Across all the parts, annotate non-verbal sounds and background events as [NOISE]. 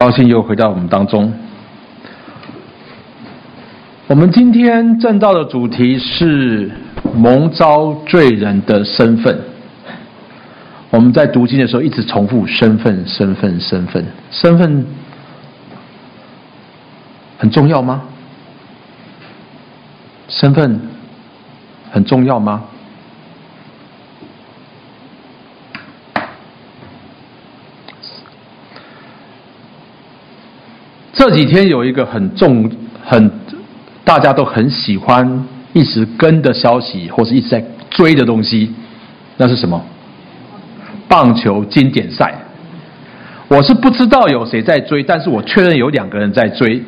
高兴又回到我们当中。我们今天正道的主题是蒙召罪人的身份。我们在读经的时候一直重复身份、身份、身份、身份，很重要吗？身份很重要吗？这几天有一个很重、很大家都很喜欢一直跟的消息，或是一直在追的东西，那是什么？棒球经典赛。我是不知道有谁在追，但是我确认有两个人在追。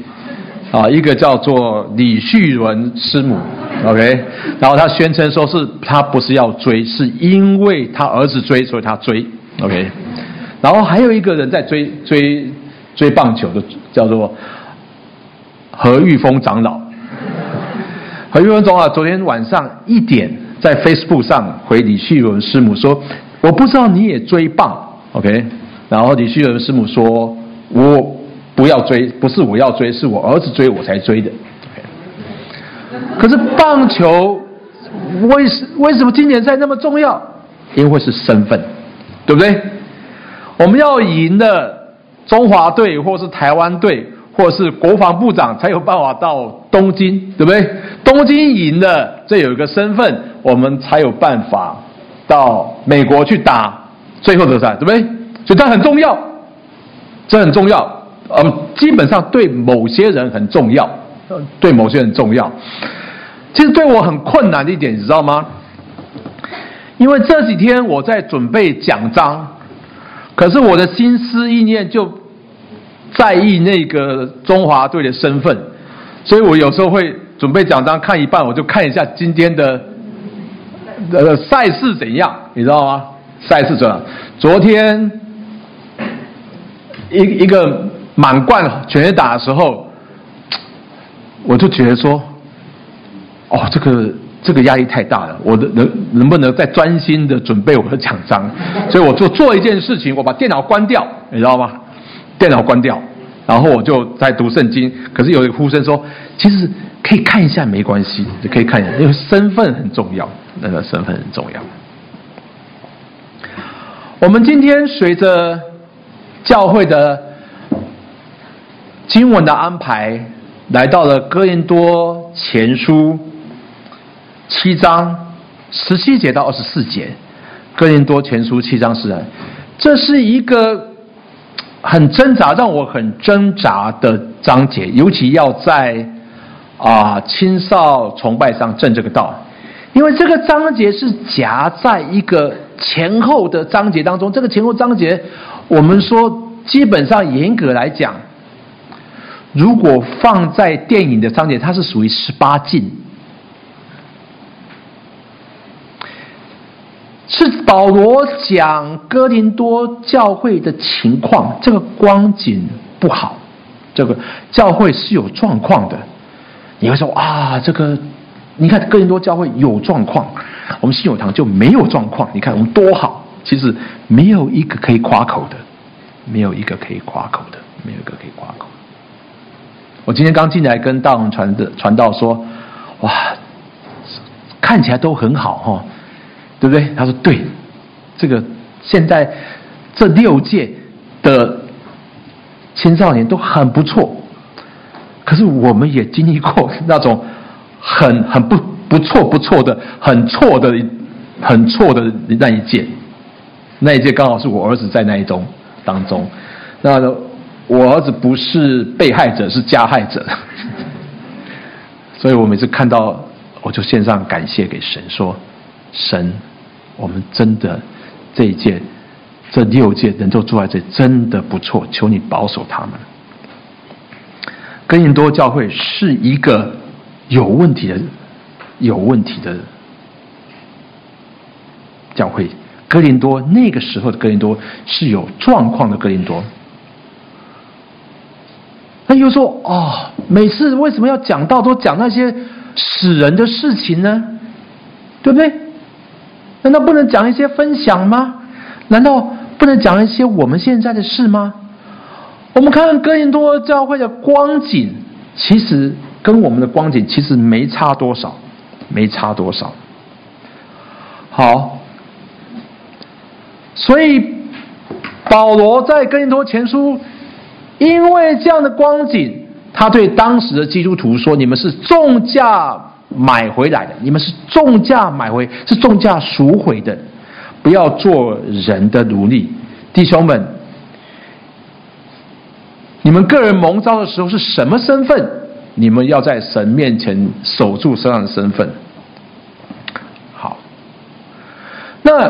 啊，一个叫做李旭伦师母，OK，然后他宣称说是他不是要追，是因为他儿子追，所以他追，OK，然后还有一个人在追追。追棒球的叫做何玉峰长老，何玉峰长老昨天晚上一点在 Facebook 上回李旭伦师母说：“我不知道你也追棒，OK？” 然后李旭伦师母说：“我不要追，不是我要追，是我儿子追我才追的。可是棒球为什为什么今年赛那么重要？因为是身份，对不对？我们要赢的。中华队，或是台湾队，或是国防部长，才有办法到东京，对不对？东京赢了，这有一个身份，我们才有办法到美国去打最后的赛，对不对？所以这很重要，这很重要。嗯，基本上对某些人很重要，对某些人重要。其实对我很困难的一点，你知道吗？因为这几天我在准备奖章，可是我的心思意念就。在意那个中华队的身份，所以我有时候会准备讲章，看一半我就看一下今天的呃赛事怎样，你知道吗？赛事怎样？昨天一一个满贯全打的时候，我就觉得说，哦，这个这个压力太大了，我的能能不能再专心的准备我的奖章？所以我就做一件事情，我把电脑关掉，你知道吗？电脑关掉，然后我就在读圣经。可是有一个呼声说：“其实可以看一下，没关系，可以看一下，因为身份很重要，那个身份很重要。”我们今天随着教会的经文的安排，来到了哥林多前书七章十七节到二十四节。哥林多前书七章是，这是一个。很挣扎，让我很挣扎的章节，尤其要在啊、青少崇拜上证这个道，因为这个章节是夹在一个前后的章节当中。这个前后章节，我们说基本上严格来讲，如果放在电影的章节，它是属于十八禁。是保罗讲哥林多教会的情况，这个光景不好，这个教会是有状况的。你会说啊，这个你看哥林多教会有状况，我们信友堂就没有状况。你看我们多好，其实没有一个可以夸口的，没有一个可以夸口的，没有一个可以夸口。我今天刚进来跟大龙传的传道说，哇，看起来都很好哈。对不对？他说对，这个现在这六届的青少年都很不错，可是我们也经历过那种很很不不错不错的很错的很错的那一届，那一届刚好是我儿子在那一中当中，那我儿子不是被害者是加害者，[LAUGHS] 所以我每次看到我就献上感谢给神说神。我们真的这一届、这六届能够坐在这，真的不错。求你保守他们。哥林多教会是一个有问题的、有问题的教会。哥林多那个时候的哥林多是有状况的哥林多。那又说哦，每次为什么要讲到都讲那些死人的事情呢？对不对？难道不能讲一些分享吗？难道不能讲一些我们现在的事吗？我们看哥林多教会的光景，其实跟我们的光景其实没差多少，没差多少。好，所以保罗在哥林多前书，因为这样的光景，他对当时的基督徒说：“你们是重价买回来的，你们是重价买回，是重价赎回的，不要做人的奴隶，弟兄们。”你们个人蒙召的时候是什么身份？你们要在神面前守住身上的身份。好，那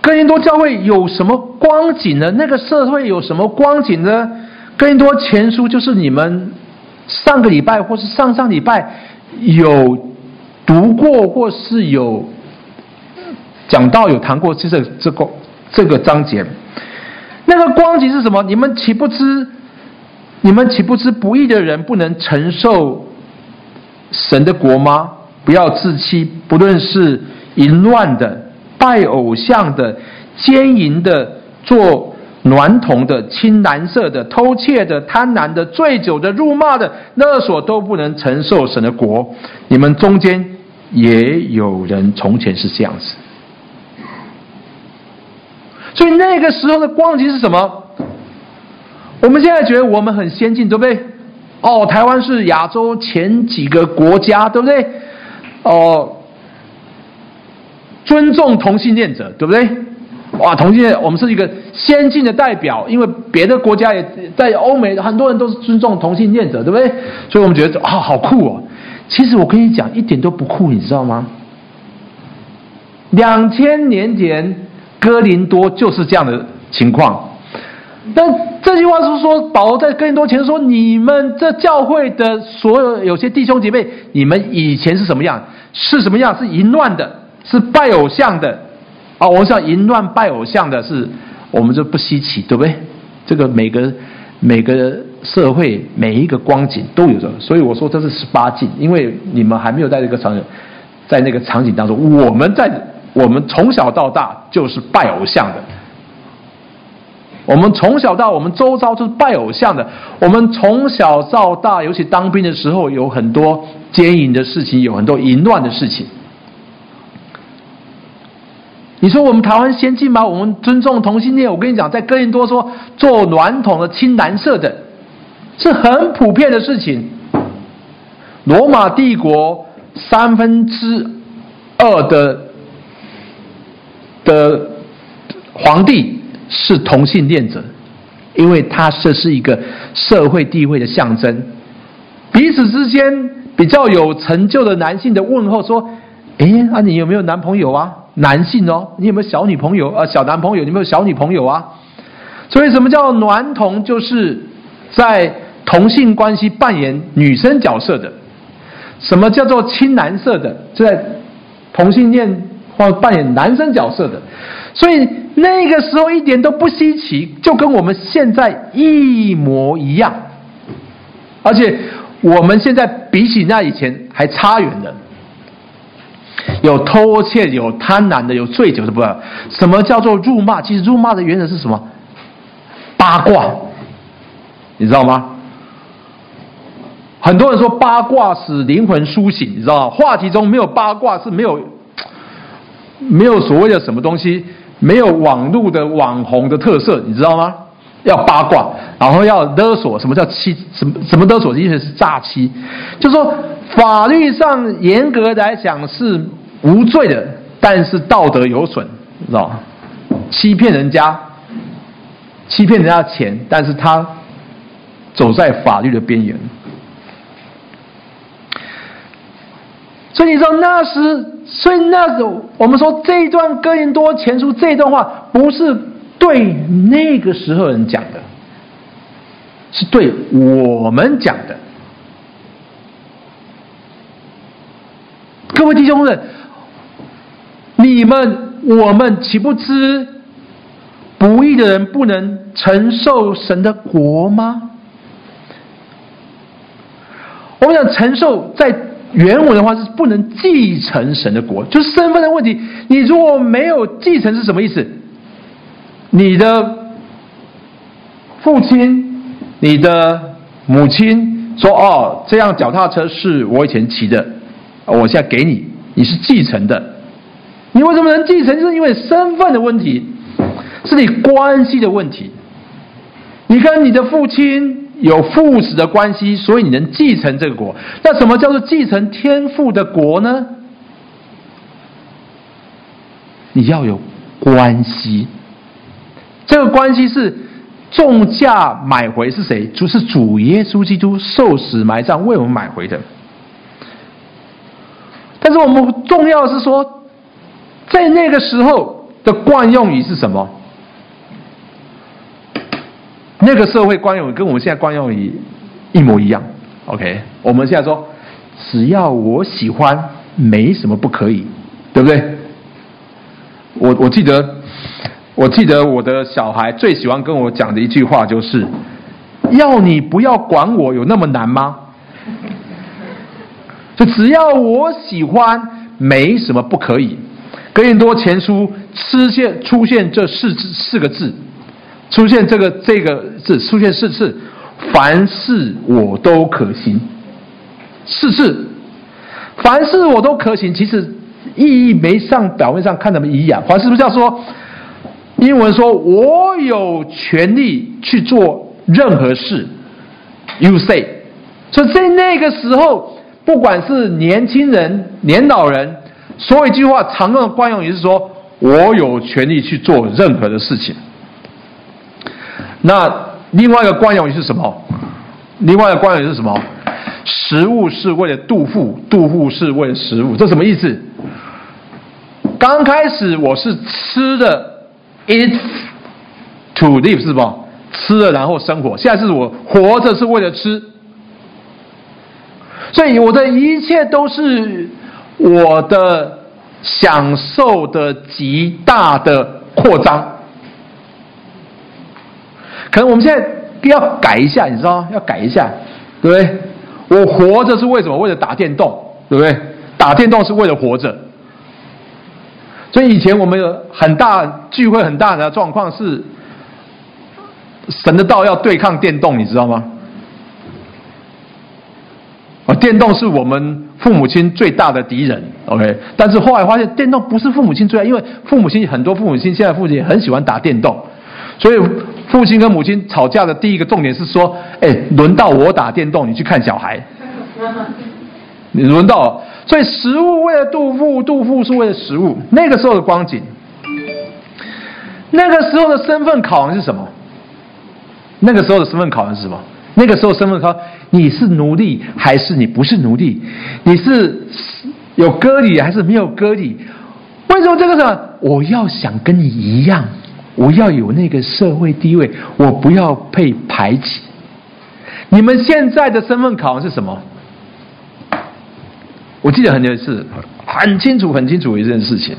哥林多教会有什么光景呢？那个社会有什么光景呢？哥林多前书就是你们上个礼拜或是上上礼拜有读过或是有讲到有谈过，就是这个这个章节。那个光景是什么？你们岂不知？你们岂不知不义的人不能承受神的国吗？不要自欺，不论是淫乱的、拜偶像的、奸淫的、做孌童的、青蓝色的、偷窃的、贪婪的、醉酒的、辱骂的、勒索都不能承受神的国。你们中间也有人从前是这样子。所以那个时候的光景是什么？我们现在觉得我们很先进，对不对？哦，台湾是亚洲前几个国家，对不对？哦，尊重同性恋者，对不对？哇，同性恋，我们是一个先进的代表，因为别的国家也在欧美，很多人都是尊重同性恋者，对不对？所以我们觉得啊、好酷哦！其实我跟你讲，一点都不酷，你知道吗？两千年前。哥林多就是这样的情况，但这句话是说，保罗在哥林多前说，你们这教会的所有有些弟兄姐妹，你们以前是什么样？是什么样？是淫乱的，是拜偶像的。啊，我想淫乱拜偶像的是，我们就不稀奇，对不对？这个每个每个社会每一个光景都有的，所以我说这是十八禁，因为你们还没有在这个场景，在那个场景当中，我们在。我们从小到大就是拜偶像的，我们从小到我们周遭就是拜偶像的。我们从小到大，尤其当兵的时候，有很多奸淫的事情，有很多淫乱的事情。你说我们台湾先进吗？我们尊重同性恋。我跟你讲，在哥林多说做暖桶的、青蓝色的，是很普遍的事情。罗马帝国三分之二的。的皇帝是同性恋者，因为他这是一个社会地位的象征。彼此之间比较有成就的男性的问候说：“诶，啊，你有没有男朋友啊？男性哦，你有没有小女朋友啊？小男朋友？你有没有小女朋友啊？”所以，什么叫孌童？就是在同性关系扮演女生角色的。什么叫做青蓝色的？就在同性恋。或扮演男生角色的，所以那个时候一点都不稀奇，就跟我们现在一模一样。而且我们现在比起那以前还差远了。有偷窃，有贪婪的，有醉酒的，不？什么叫做辱骂？其实辱骂的原则是什么？八卦，你知道吗？很多人说八卦使灵魂苏醒，你知道吗？话题中没有八卦是没有。没有所谓的什么东西，没有网络的网红的特色，你知道吗？要八卦，然后要勒索。什么叫欺？什么什么勒索？意思是诈欺。就说，法律上严格来讲是无罪的，但是道德有损，知道？欺骗人家，欺骗人家钱，但是他走在法律的边缘。所以你知道那时，所以那时我们说这一段哥林多前书这一段话，不是对那个时候人讲的，是对我们讲的。各位弟兄们，你们我们岂不知不义的人不能承受神的国吗？我们想承受在。原文的话是不能继承神的国，就是身份的问题。你如果没有继承是什么意思？你的父亲、你的母亲说：“哦，这辆脚踏车是我以前骑的，我现在给你，你是继承的。你为什么能继承？就是因为身份的问题，是你关系的问题。你跟你的父亲有父子的关系，所以你能继承这个国。那什么叫做继承天父的国呢？你要有关系，这个关系是。”重价买回是谁？就是主耶稣基督受死埋葬为我们买回的。但是我们重要是说，在那个时候的惯用语是什么？那个社会惯用语跟我们现在惯用语一模一样。OK，我们现在说，只要我喜欢，没什么不可以，对不对？我我记得。我记得我的小孩最喜欢跟我讲的一句话就是：“要你不要管我，有那么难吗？” [LAUGHS] 就只要我喜欢，没什么不可以。哥林多前书出现出现这四字四个字，出现这个这个字出现四次，凡事我都可行。四次，凡事我都可行，其实意义没上表面上看那么一样。凡事不是叫说。英文说：“我有权利去做任何事。” You say，所以在那个时候，不管是年轻人、年老人，说一句话常用的惯用语是说：“我有权利去做任何的事情。”那另外一个惯用语是什么？另外一个惯用语是什么？食物是为了肚腹，肚腹是为了食物，这什么意思？刚开始我是吃的。Eat to live 是吧？吃了然后生活。现在是我活着是为了吃，所以我的一切都是我的享受的极大的扩张。可能我们现在要改一下，你知道吗？要改一下，对不对？我活着是为什么？为了打电动，对不对？打电动是为了活着。所以以前我们有很大聚会，很大的状况是神的道要对抗电动，你知道吗？啊，电动是我们父母亲最大的敌人，OK。但是后来发现电动不是父母亲最爱，因为父母亲很多父母亲现在父亲很喜欢打电动，所以父亲跟母亲吵架的第一个重点是说：哎，轮到我打电动，你去看小孩。你轮到。所以食物为了杜甫，杜甫是为了食物。那个时候的光景，那个时候的身份考量是什么？那个时候的身份考量是什么？那个时候身份考，你是奴隶还是你不是奴隶？你是有割礼还是没有割礼？为什么这个时候？我要想跟你一样，我要有那个社会地位，我不要被排挤。你们现在的身份考量是什么？我记得很多次，很清楚、很清楚一件事情。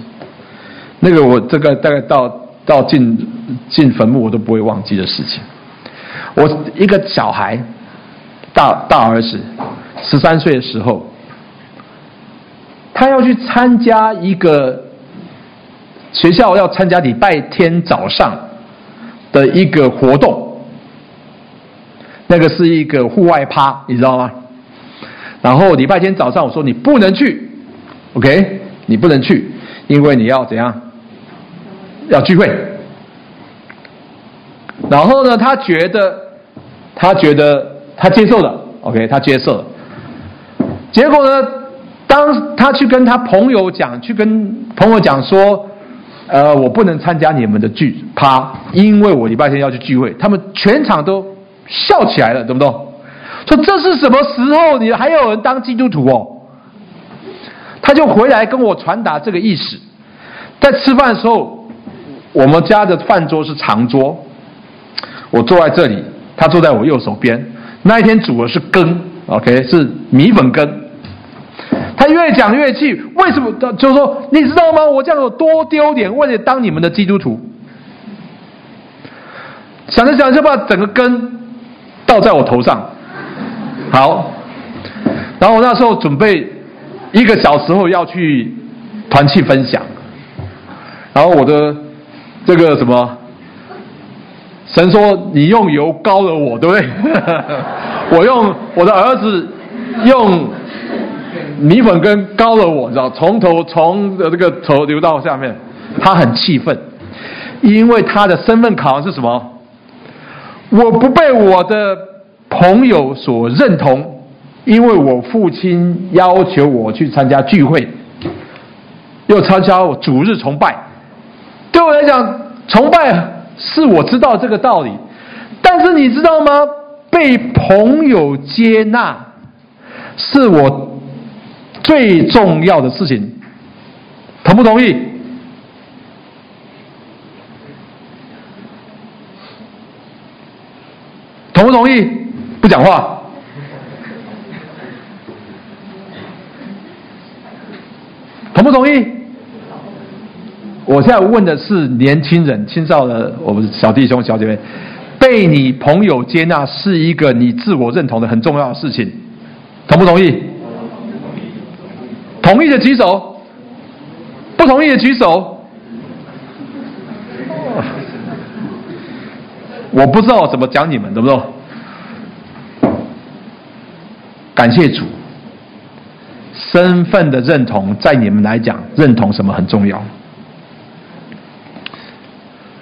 那个我这个大概到到进进坟墓我都不会忘记的事情。我一个小孩，大大儿子，十三岁的时候，他要去参加一个学校要参加礼拜天早上的一个活动，那个是一个户外趴，你知道吗？然后礼拜天早上我说你不能去，OK，你不能去，因为你要怎样？要聚会。然后呢，他觉得，他觉得他接受了，OK，他接受了。结果呢，当他去跟他朋友讲，去跟朋友讲说，呃，我不能参加你们的聚趴，因为我礼拜天要去聚会。他们全场都笑起来了，懂不懂？说这是什么时候？你还有人当基督徒哦？他就回来跟我传达这个意思。在吃饭的时候，我们家的饭桌是长桌，我坐在这里，他坐在我右手边。那一天煮的是羹，OK，是米粉羹。他越讲越气，为什么？就说你知道吗？我这样有多丢脸？为了当你们的基督徒，想着想着就把整个羹倒在我头上。好，然后我那时候准备一个小时后要去团契分享，然后我的这个什么神说：“你用油膏了我，对不对？[LAUGHS] 我用我的儿子用米粉跟膏了我，知道？从头从这个头流到下面，他很气愤，因为他的身份考是什么？我不被我的朋友所认同，因为我父亲要求我去参加聚会，又参加我主日崇拜，对我来讲，崇拜。”是我知道这个道理，但是你知道吗？被朋友接纳是我最重要的事情，同不同意？同不同意？不讲话。同不同意？我现在问的是年轻人、青少的我们小弟兄、小姐妹，被你朋友接纳是一个你自我认同的很重要的事情，同不同意？同意的举手，不同意的举手。我不知道怎么讲你们，懂不懂？感谢主，身份的认同在你们来讲，认同什么很重要。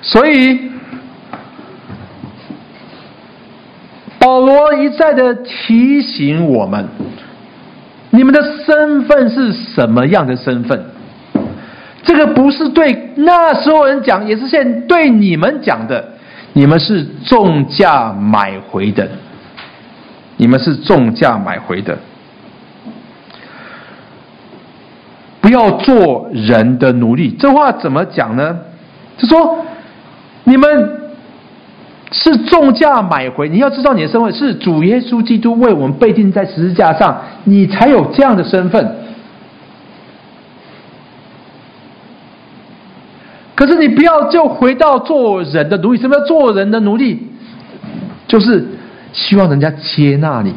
所以，保罗一再的提醒我们：你们的身份是什么样的身份？这个不是对那时候人讲，也是现对你们讲的。你们是重价买回的，你们是重价买回的。不要做人的奴隶。这话怎么讲呢？就说。你们是重价买回，你要知道你的身份是主耶稣基督为我们被钉在十字架上，你才有这样的身份。可是你不要就回到做人的奴隶，什么叫做人的奴隶？就是希望人家接纳你。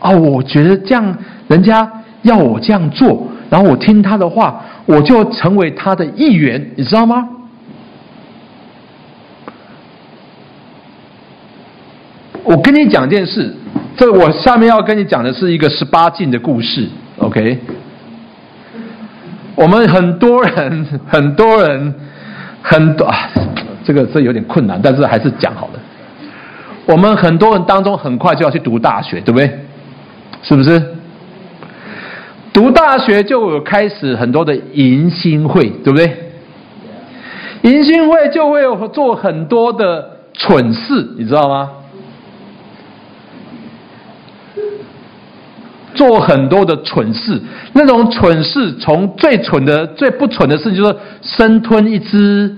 哦，我觉得这样人家要我这样做，然后我听他的话，我就成为他的一员，你知道吗？我跟你讲件事，这我下面要跟你讲的是一个十八禁的故事，OK？我们很多人，很多人，很多啊，这个这有点困难，但是还是讲好了。我们很多人当中，很快就要去读大学，对不对？是不是？读大学就有开始很多的迎新会，对不对？迎新会就会有做很多的蠢事，你知道吗？做很多的蠢事，那种蠢事从最蠢的、最不蠢的事，就是生吞一只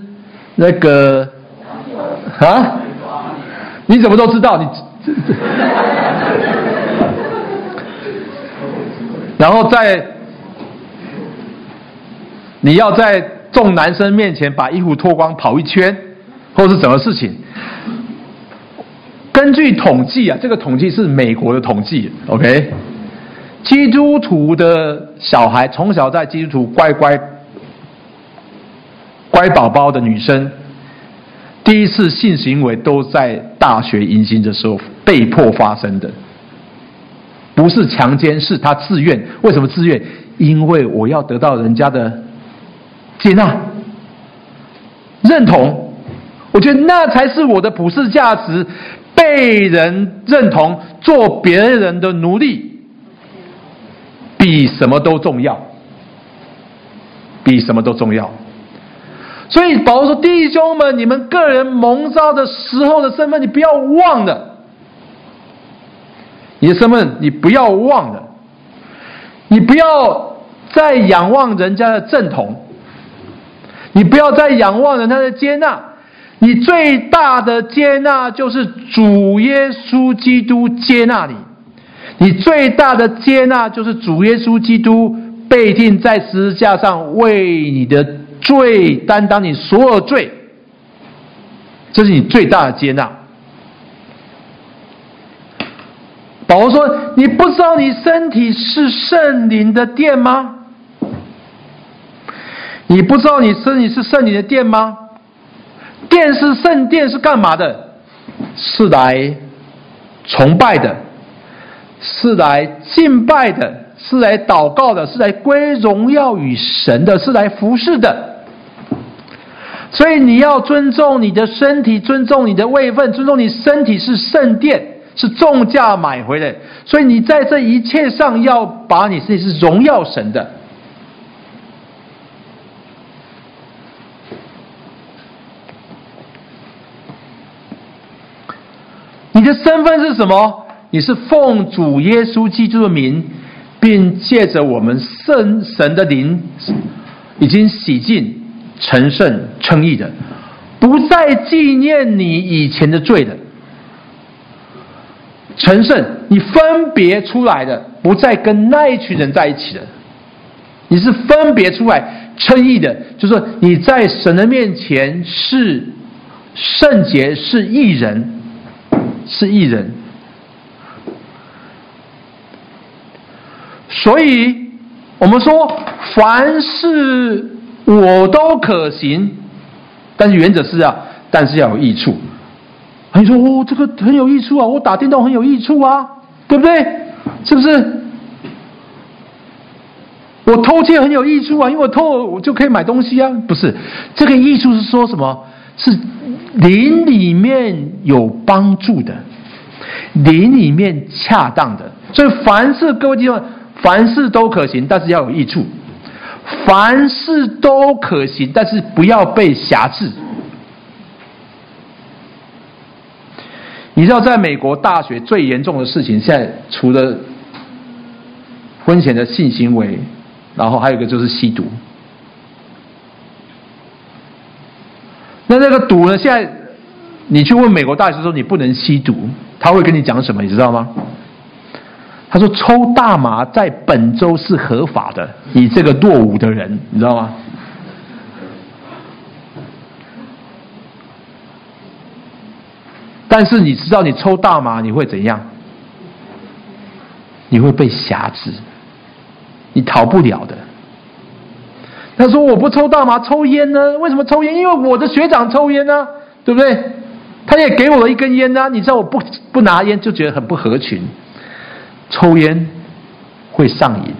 那个啊？你怎么都知道？你 [LAUGHS] 然后在你要在众男生面前把衣服脱光跑一圈，或是什么事情？根据统计啊，这个统计是美国的统计，OK。基督徒的小孩从小在基督徒乖乖乖宝宝的女生，第一次性行为都在大学迎新的时候被迫发生的，不是强奸，是他自愿。为什么自愿？因为我要得到人家的接纳、认同。我觉得那才是我的普世价值，被人认同，做别人的奴隶。比什么都重要，比什么都重要。所以保罗说：“弟兄们，你们个人蒙召的时候的身份，你不要忘了。你的身份，你不要忘了。你不要再仰望人家的正统，你不要再仰望人家的接纳。你最大的接纳就是主耶稣基督接纳你。”你最大的接纳就是主耶稣基督被钉在十字架上，为你的罪担当你所有罪，这是你最大的接纳。保罗说：“你不知道你身体是圣灵的殿吗？你不知道你身体是圣灵的殿吗？殿是圣殿是干嘛的？是来崇拜的，是来敬拜的，是来祷告的，是来归荣耀与神的，是来服侍的。所以你要尊重你的身体，尊重你的位份，尊重你身体是圣殿，是重价买回来。所以你在这一切上要把你自己是荣耀神的。你的身份是什么？你是奉主耶稣基督的名，并借着我们圣神的灵，已经洗净。成圣称义的，不再纪念你以前的罪的。成圣，你分别出来的，不再跟那一群人在一起的。你是分别出来称义的，就是说你在神的面前是圣洁，是义人，是义人。所以，我们说，凡是。我都可行，但是原则是啊，但是要有益处。你说哦，这个很有益处啊，我打电动很有益处啊，对不对？是不是？我偷窃很有益处啊，因为我偷我就可以买东西啊。不是，这个益处是说什么？是灵里面有帮助的，灵里面恰当的。所以凡事各位弟兄，凡事都可行，但是要有益处。凡事都可行，但是不要被辖制。你知道，在美国大学最严重的事情，现在除了婚前的性行为，然后还有一个就是吸毒。那那个毒呢？现在你去问美国大学说你不能吸毒，他会跟你讲什么？你知道吗？他说：“抽大麻在本州是合法的，你这个落伍的人，你知道吗？但是你知道，你抽大麻你会怎样？你会被辖制，你逃不了的。”他说：“我不抽大麻，抽烟呢？为什么抽烟？因为我的学长抽烟呢，对不对？他也给我了一根烟呢。你知道，我不不拿烟就觉得很不合群。”抽烟会上瘾，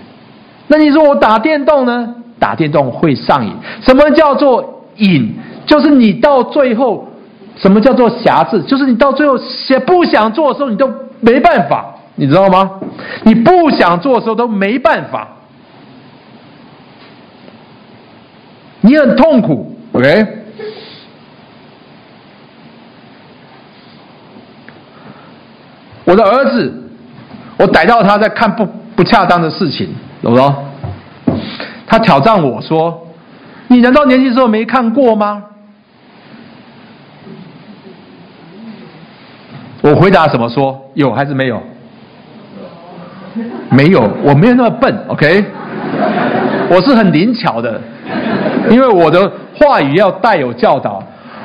那你说我打电动呢？打电动会上瘾。什么叫做瘾？就是你到最后，什么叫做瑕疵？就是你到最后想不想做的时候，你都没办法，你知道吗？你不想做的时候都没办法，你很痛苦。OK，我的儿子。我逮到他在看不不恰当的事情，懂不懂？他挑战我说：“你难道年轻时候没看过吗？”我回答什么说？有还是没有？没有，我没有那么笨，OK？我是很灵巧的，因为我的话语要带有教导。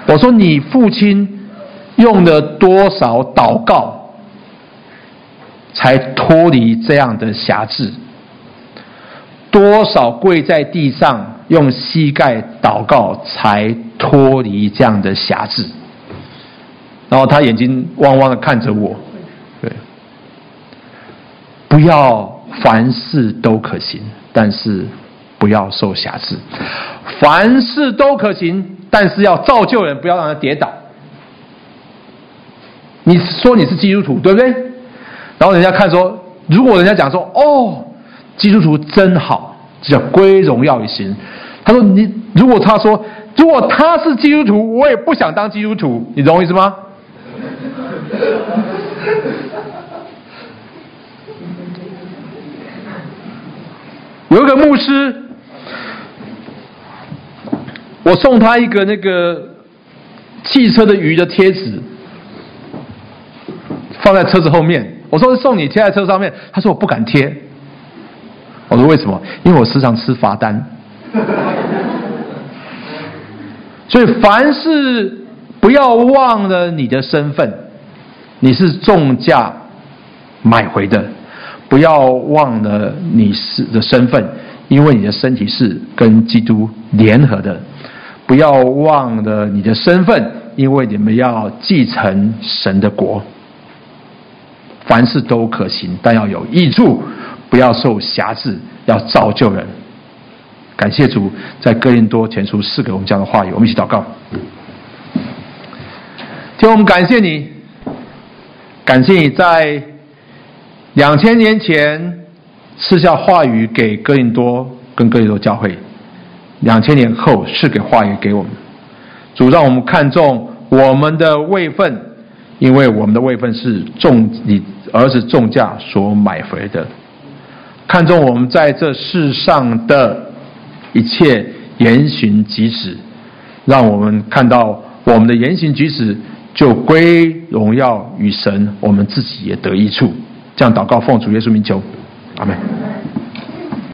我说：“你父亲用了多少祷告？”才脱离这样的辖制，多少跪在地上用膝盖祷告，才脱离这样的辖制。然后他眼睛汪汪的看着我，对，不要凡事都可行，但是不要受辖制；凡事都可行，但是要造就人，不要让他跌倒。你说你是基督徒，对不对？然后人家看说，如果人家讲说，哦，基督徒真好，这叫归荣耀于神。他说你，如果他说，如果他是基督徒，我也不想当基督徒，你懂我意思吗？[LAUGHS] 有一个牧师，我送他一个那个汽车的鱼的贴纸，放在车子后面。我说送你贴在车上面，他说我不敢贴。我说为什么？因为我时常吃罚单。[LAUGHS] 所以凡事不要忘了你的身份，你是重价买回的，不要忘了你是的身份，因为你的身体是跟基督联合的。不要忘了你的身份，因为你们要继承神的国。凡事都可行，但要有益处，不要受辖制，要造就人。感谢主，在哥林多前书赐给我们这样的话语，我们一起祷告。天，我们感谢你，感谢你在两千年前赐下话语给哥林多跟哥林多教会，两千年后赐给话语给我们。主让我们看重我们的位分，因为我们的位分是重你而是重价所买回的。看中我们在这世上的一切言行举止，让我们看到我们的言行举止就归荣耀与神，我们自己也得益处。这样祷告，奉主耶稣名求，阿门。